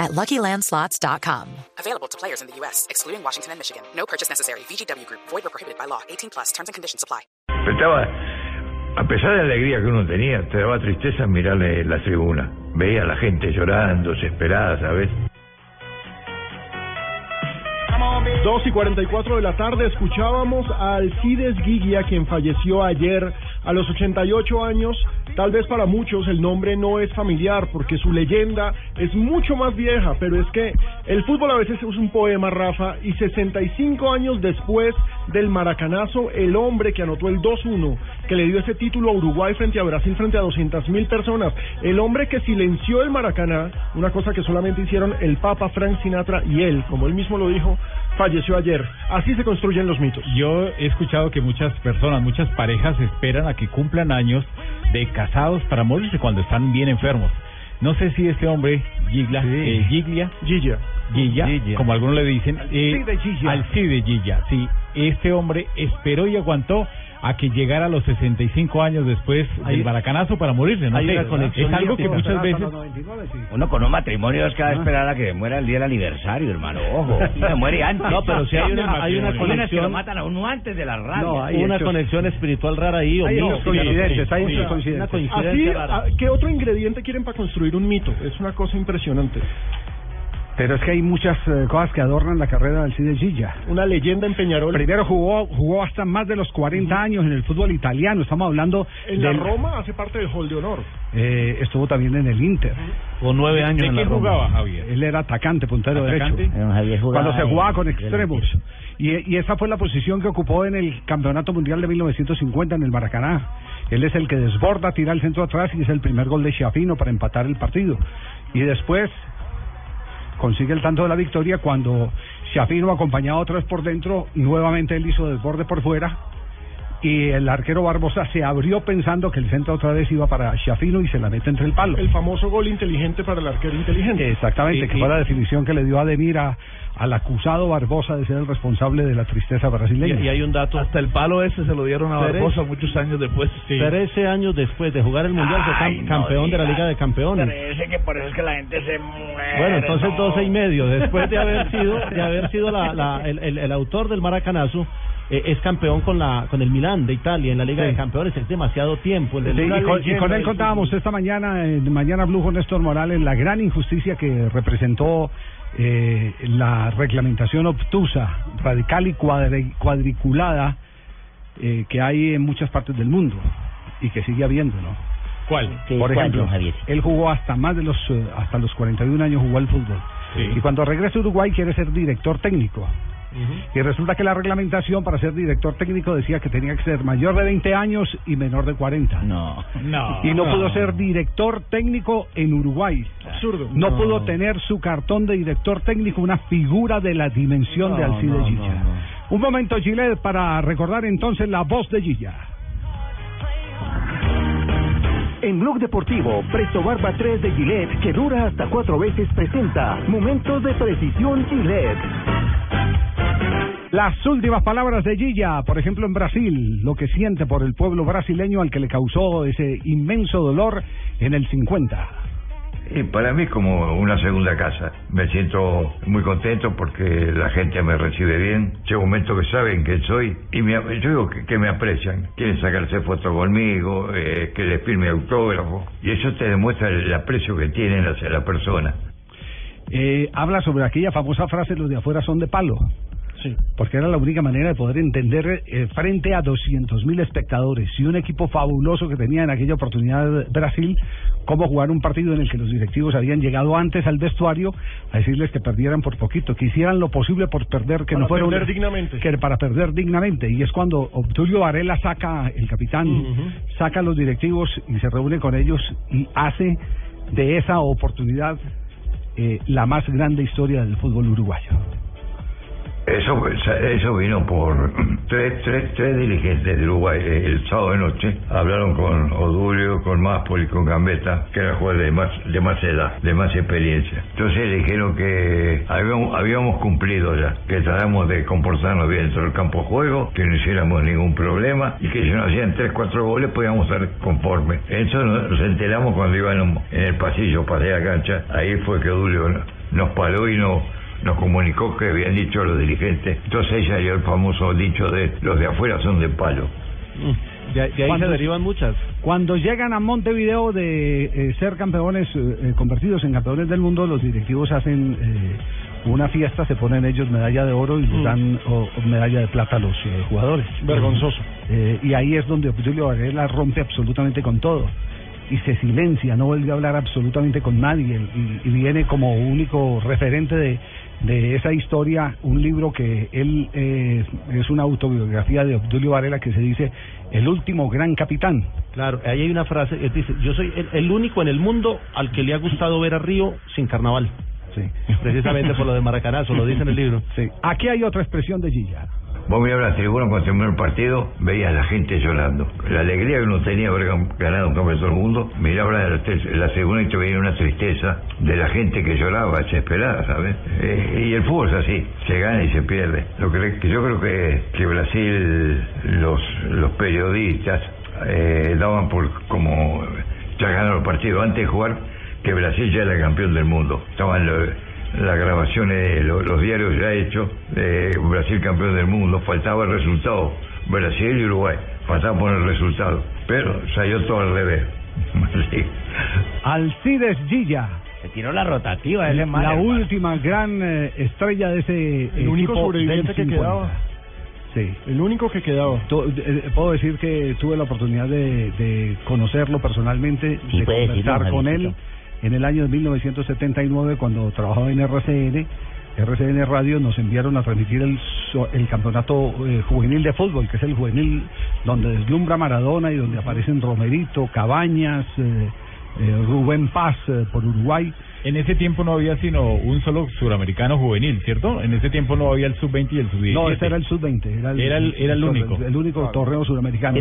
at LuckyLandSlots.com. Available to players in the U.S., excluding Washington and Michigan. No purchase necessary. VGW Group. Void or prohibited by law. 18 plus. Terms and conditions apply. Pero estaba, a pesar de la alegría que uno tenía, te daba tristeza mirarle la tribuna. Veía a la gente llorando, desesperada, ¿sabes? 2 y 44 de la tarde escuchábamos a Alcides Guiglia, quien falleció ayer a los 88 años. Tal vez para muchos el nombre no es familiar porque su leyenda es mucho más vieja, pero es que el fútbol a veces es un poema, Rafa, y 65 años después del maracanazo, el hombre que anotó el 2-1, que le dio ese título a Uruguay frente a Brasil, frente a 200 mil personas, el hombre que silenció el Maracaná, una cosa que solamente hicieron el Papa Frank Sinatra y él, como él mismo lo dijo, falleció ayer. Así se construyen los mitos. Yo he escuchado que muchas personas, muchas parejas esperan a que cumplan años de casados para morirse cuando están bien enfermos. No sé si este hombre, Gigla, eh, Giglia, Gilla. Gilla, Gilla. como algunos le dicen, eh, Alcide Gilla. Alcide Gilla, sí, este hombre esperó y aguantó a que llegara a los 65 años después del baracanazo para morirse. No hay una conexión es algo que muchas veces Uno con un matrimonio es que va a esperar a que muera el día del aniversario, hermano. Ojo, se muere antes. No, pero si hay una, hay una Hay unas que lo conexión, matan a uno antes de la radio. no, hay una conexión espiritual rara ahí. o Hay coincidencias, hay Una coincidencia Así, rara. ah, ¿qué otro ingrediente quieren para construir un mito? Es una cosa impresionante. Pero es que hay muchas eh, cosas que adornan la carrera del Cide Gilla. Una leyenda en Peñarol. Primero jugó jugó hasta más de los 40 años en el fútbol italiano. Estamos hablando En la Roma hace parte del Hall de Honor. eh, estuvo también en el Inter. Con nueve años ¿De en la qué Roma. jugaba Javier? Él era atacante, puntero ¿Atacante? derecho. Don Javier jugaba Cuando se jugaba con extremos. Y, y esa fue la posición que ocupó en el Campeonato Mundial de 1950 en el Maracaná. Él es el que desborda, tira el centro atrás y es el primer gol de Chiafino para empatar el partido. Y después consigue el tanto de la victoria cuando Chiafino acompañado otra vez por dentro, nuevamente él hizo desborde por fuera y el arquero Barbosa se abrió pensando que el centro otra vez iba para Chiafino y se la mete entre el palo. El famoso gol inteligente para el arquero inteligente. Exactamente, Y- que y- fue la definición que le dio Ademir a- al acusado Barbosa de ser el responsable de la tristeza brasileña. y hay un dato. Hasta el palo ese se lo dieron a Barbosa muchos años después. Trece años después de jugar el Mundial fue Ay, cam- no campeón de la. Liga de Campeones. Parece que por eso es que la gente se muere. Bueno, entonces no. doce y medio. Después de haber sido, de haber sido la, la- el, el- el autor del maracanazo, eh, es campeón con la con el Milán de Italia en la Liga Sí. de Campeones. Es demasiado tiempo. El de Sí, y, con, y leyenda con él del contábamos esta mañana, en Mañana Blue con Néstor Morales, la gran injusticia que representó eh, la reglamentación obtusa, radical y cuadri- cuadriculada eh, que hay en muchas partes del mundo y que sigue habiendo, ¿no? ¿Cuál? Sí, Por ¿cuál, ejemplo, Javier? él jugó hasta más de los eh, hasta los 41 años jugó al fútbol. Sí. Y cuando regresa a Uruguay quiere ser director técnico. Y resulta que la reglamentación para ser director técnico decía que tenía que ser mayor de 20 años y menor de 40. No. No. Y no, pudo ser director técnico en Uruguay. Absurdo. No, pudo tener su cartón de director técnico, una figura de la dimensión de Alcide no, Gilla. no, no. Un momento, Gilet, para recordar entonces la voz de Gilla. En Blog Deportivo, Presto Barba 3 de Gillette, que dura hasta cuatro veces, presenta Momentos de Precisión Gillette. Las últimas palabras de Gilla, por ejemplo en Brasil, lo que siente por el pueblo brasileño al que le causó ese inmenso dolor en el 50. Y para mí es como una segunda casa. Me siento muy contento porque la gente me recibe bien. Llega un momento que saben quién soy y me, yo digo que, que me aprecian. Quieren sacarse fotos conmigo, eh, que les firme autógrafo. Y eso te demuestra el aprecio que tienen hacia la persona. Eh, habla sobre aquella famosa frase, los de afuera son de palo. Sí. porque era la única manera de poder entender eh, frente a 200.000 espectadores y un equipo fabuloso que tenía en aquella oportunidad Brasil, cómo jugar un partido en el que los directivos habían llegado antes al vestuario a decirles que perdieran por poquito, que hicieran lo posible por perder, que Para no fuera perder un- dignamente. que para perder dignamente. Y es cuando Obdulio Varela saca, el capitán, saca a los directivos y se reúne con ellos y hace de esa oportunidad eh, la más grande historia del fútbol uruguayo. Eso, eso vino por tres, tres, tres dirigentes de Uruguay el sábado de noche. Hablaron con Odulio, con Máspoli, con Gambetta, que era jugador de más, de más edad, de más experiencia. Entonces dijeron que habíamos, cumplido ya, que tratamos de comportarnos bien dentro del campo de juego, que no hiciéramos ningún problema y que si nos hacían tres, cuatro goles podíamos estar conformes. Eso nos, enteramos cuando íbamos en el pasillo, pasé a cancha. Ahí fue que Odulio nos paró y nos nos comunicó que habían dicho los dirigentes. Entonces ella dio el famoso dicho de los de afuera son de palo. De, de ahí Cuando- se derivan muchas. Cuando llegan a Montevideo de eh, ser campeones, eh, eh, convertidos en campeones del mundo, los directivos hacen eh, una fiesta, se ponen ellos medalla de oro y les dan o- o medalla de plata a los eh, jugadores. Vergonzoso. Eh, y ahí es donde Julio Varela rompe absolutamente con todo. Y se silencia, no vuelve a hablar absolutamente con nadie. Y, y viene como único referente de, de esa historia un libro que él eh, es una autobiografía de Obdulio Varela que se dice El último gran capitán. Claro, ahí hay una frase que dice, yo soy el, el único en el mundo al que le ha gustado ver a Río sin carnaval. Sí. Precisamente por lo de Maracanazo, lo dice en el libro. Sí. Aquí hay otra expresión de Gilla. Vos mirabas la tribuna cuando terminó el partido, veías la gente llorando. La alegría que uno tenía haber gan- ganado un campeonato del mundo, miraba la, la segunda y te veía una tristeza de la gente que lloraba, desesperada, ¿sabes? Eh, y el fútbol es así, se gana y se pierde. Lo que, yo creo que, que Brasil, los, los periodistas, eh, daban por como ya ganaron el partido antes de jugar, que Brasil ya era campeón del mundo. Estaban los las grabaciones, lo- los, diarios ya hechos, de Brasil campeón del mundo, faltaba el resultado, Brasil y Uruguay, faltaba poner el resultado, pero salió todo al revés. Sí. Alcides Gilla. Se tiró la rotativa ese La man, hermano. última gran eh, estrella de ese El único sobreviviente que 50. quedaba. Sí. El único que quedaba. Tu- eh, puedo decir que tuve la oportunidad de, de conocerlo personalmente, Sí, de decirlo, conversar con él. En el año de 1979 cuando trabajaba en RCN. RCN Radio nos enviaron a transmitir el, el campeonato eh, juvenil de fútbol, que es el juvenil donde deslumbra Maradona y donde aparecen Romerito, Cabañas, eh, Rubén Paz eh, por Uruguay. En ese tiempo no había sino un solo suramericano juvenil, ¿cierto? En ese tiempo no había el sub-20 y el sub-17. No, ese era el sub-20. Era el, Era el- era el único. El, único torneo sudamericano.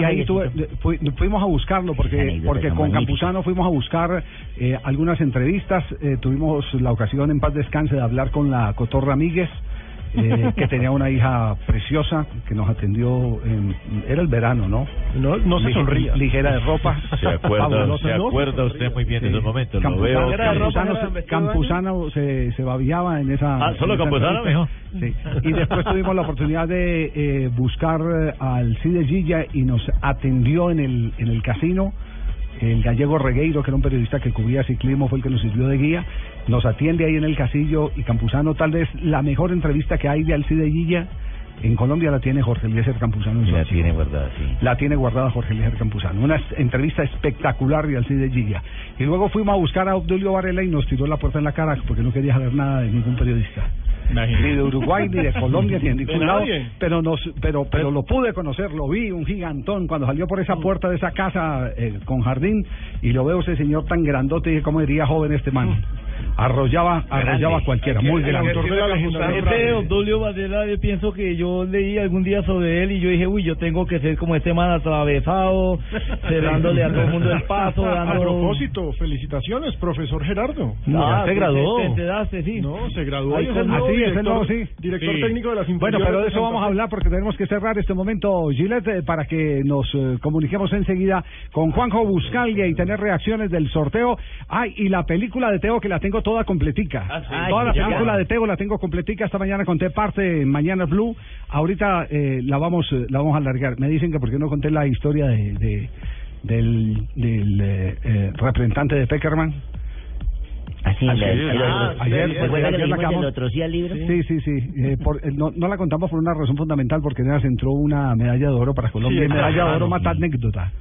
¿Y ahí, y tuve- fui- fuimos a buscarlo porque, porque con. Campuzano fuimos a buscar eh, algunas entrevistas. eh, tuvimos la ocasión en paz descanse de hablar con la Cotorra Míguez. Eh, que tenía una hija preciosa que nos atendió en, era el verano, ¿no? No, no se Lige- sonría. Ligera de ropa. Se acuerda, se no, acuerda se usted muy bien de Sí. esos momentos. Lo Campuzano, veo. Campuzano, se- Campuzano se, se babiaba en esa. Ah, ¿solo Campuzano, entrevista. Sí. Y después tuvimos la oportunidad de eh, buscar eh, al Cide Gilla y nos atendió en el, en el casino. El gallego Regueiro, que era un periodista que cubría ciclismo, fue el que nos sirvió de guía. Nos atiende ahí en el casillo y Campuzano, tal vez la mejor entrevista que hay de Alcide Gilla en Colombia la tiene Jorge Eliezer Campuzano. en La tiene guardada, sí. la tiene guardada Jorge Eliezer Campuzano. Una entrevista espectacular de Alcide Gilla. Y luego fuimos a buscar a Obdulio Varela y nos tiró la puerta en la cara porque no quería saber nada de ningún periodista. Ni de Uruguay, ni de Colombia, ni de ningún De lado. nadie. Pero, nos, pero, pero lo pude conocer, lo vi, un gigantón, cuando salió por esa puerta de esa casa eh, con jardín y lo veo ese señor tan grandote, y dije, ¿cómo diría joven este man? Arrollaba, arrollaba a cualquiera, muy El grande. autor de la Este frase. Obdulio Varela, yo pienso que yo leí algún día sobre él y yo dije, uy, yo tengo que ser como este man atravesado, cerrándole a todo el mundo el paso, A dando... propósito, felicitaciones, profesor Gerardo. Ah, se graduó. Te, te enteraste, sí. No, se graduó. Ahí es el nuevo Ah, sí, es el director, nuevo, sí. director Sí. técnico de las Bueno, pero de eso vamos a hablar porque tenemos que cerrar este momento, Gillette, eh, para que nos eh, comuniquemos enseguida con Juanjo Buscalia y tener reacciones del sorteo. Ay, y la película de Teo que la tengo toda completica. Ah, toda la ya. película de Teo la tengo completica. Esta mañana conté parte en Mañana Blue. Ahorita eh, la vamos eh, la vamos a alargar. Me dicen que por qué no conté la historia de, de- del, del eh, eh, representante de Peckerman. Así, ¿se sí? Sí, sí, sí. Eh, por- eh, no, no la contamos por una razón fundamental, porque en ellas entró una medalla de oro para Colombia Sí, y medalla de claro, oro sí. mata anécdota.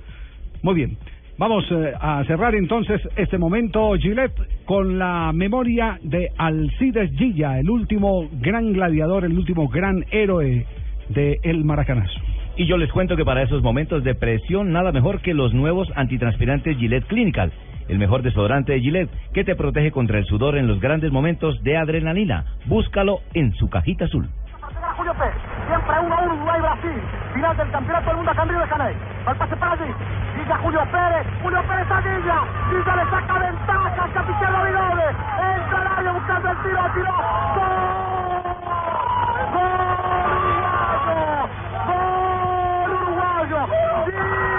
Muy bien. Vamos eh, a cerrar entonces este momento, Gillette, con la memoria de Alcides Gilla, el último gran gladiador, el último gran héroe de el. Y yo les cuento que para esos momentos de presión nada mejor que los nuevos antitranspirantes Gillette Clinical. el mejor desodorante de Gillette, que te protege contra el sudor en los grandes momentos de adrenalina. Búscalo en su cajita azul. Julio Pérez. Siempre 1 a 1 Uruguay-Brasil. Final del campeonato del mundo a cambio de Caney. Al pase para allí. Guilla Julio Pérez. Julio Pérez a Guilla. Guilla le saca ventaja al capitán Vidole. Entra al área buscando el tiro. Tiró. ¡Gol! ¡Gol! ¡Gol! ¡Uruguayo! ¡Gol!